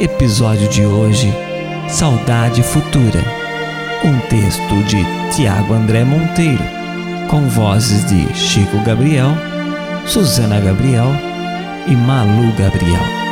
Episódio de hoje: Saudade Futura. Um texto de Tiago André Monteiro, com vozes de Chico Gabriel, Susana Gabriel e Malu Gabriel.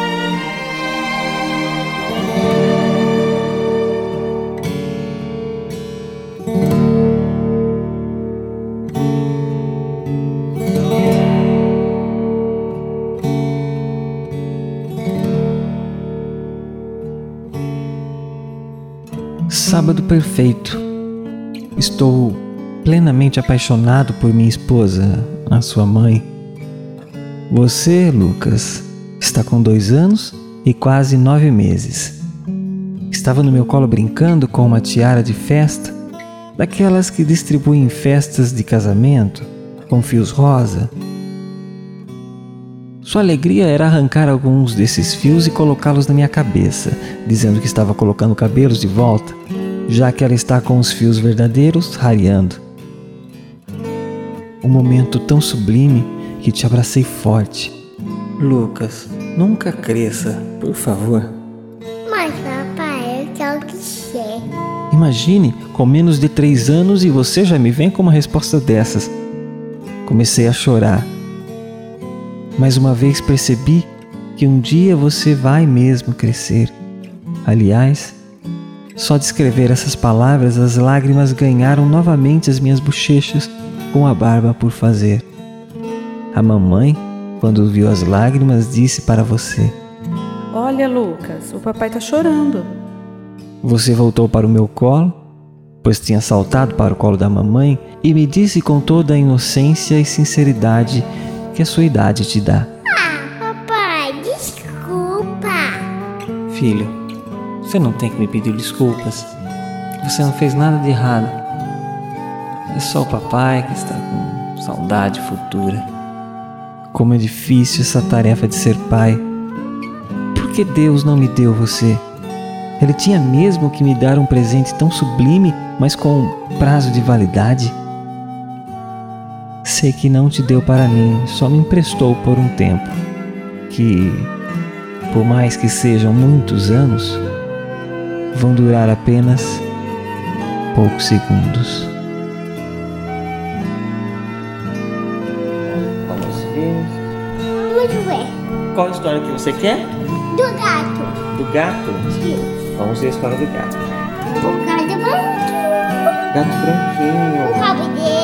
Sábado perfeito. Estou plenamente apaixonado por minha esposa, a sua mãe. Você, Lucas, está com dois anos e quase nove meses. Estava no meu colo brincando com uma tiara de festa, daquelas que distribuem festas de casamento, com fios rosa. Sua alegria era arrancar alguns desses fios e colocá-los na minha cabeça, dizendo que estava colocando cabelos de volta já que ela está com os fios verdadeiros rareando. Um momento tão sublime que te abracei forte. Lucas, nunca cresça, por favor. Mas, papai, eu quero crescer. Imagine, com menos de três anos e você já me vem com uma resposta dessas. Comecei a chorar. Mais uma vez percebi que um dia você vai mesmo crescer. Aliás, só de escrever essas palavras, as lágrimas ganharam novamente as minhas bochechas com a barba por fazer. A mamãe, quando viu as lágrimas, disse para você: Olha, Lucas, o papai está chorando. Você voltou para o meu colo, pois tinha saltado para o colo da mamãe, e me disse com toda a inocência e sinceridade que a sua idade te dá. Ah, papai, desculpa. Filho, você não tem que me pedir desculpas. Você não fez nada de errado. É só o papai que está com saudade futura. Como é difícil essa tarefa de ser pai. Por que Deus não me deu você? Ele tinha mesmo que me dar um presente tão sublime, mas com prazo de validade? Sei que não te deu para mim, só me emprestou por um tempo. Que, por mais que sejam muitos anos, vão durar apenas poucos segundos. Vamos ver. Vamos ver. Qual história que você quer? Do gato. Do gato? Sim. Vamos ver a história do gato. O gato branquinho. Gato branquinho. O rabo dele.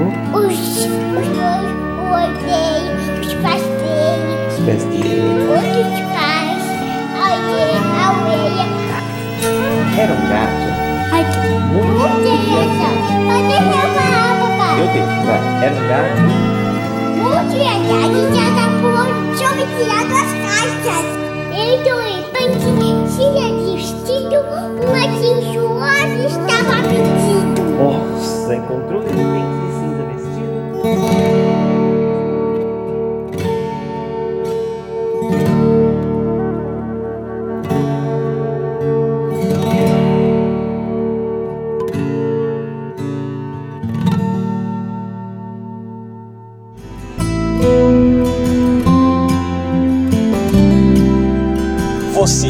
Rabo. Os, os dois, o olho dele. Os dele. Os dele. Outros pés. A orelha. A orelha. Era um gato. Muito. não tem essa. Pode reparar, papai. Eu deixo, vai. Era um gato. Muito verdade, já tá por sobre tirado as caixas. Ele doeu de vestido, uma sensuosa estava pedindo. Nossa, encontrou de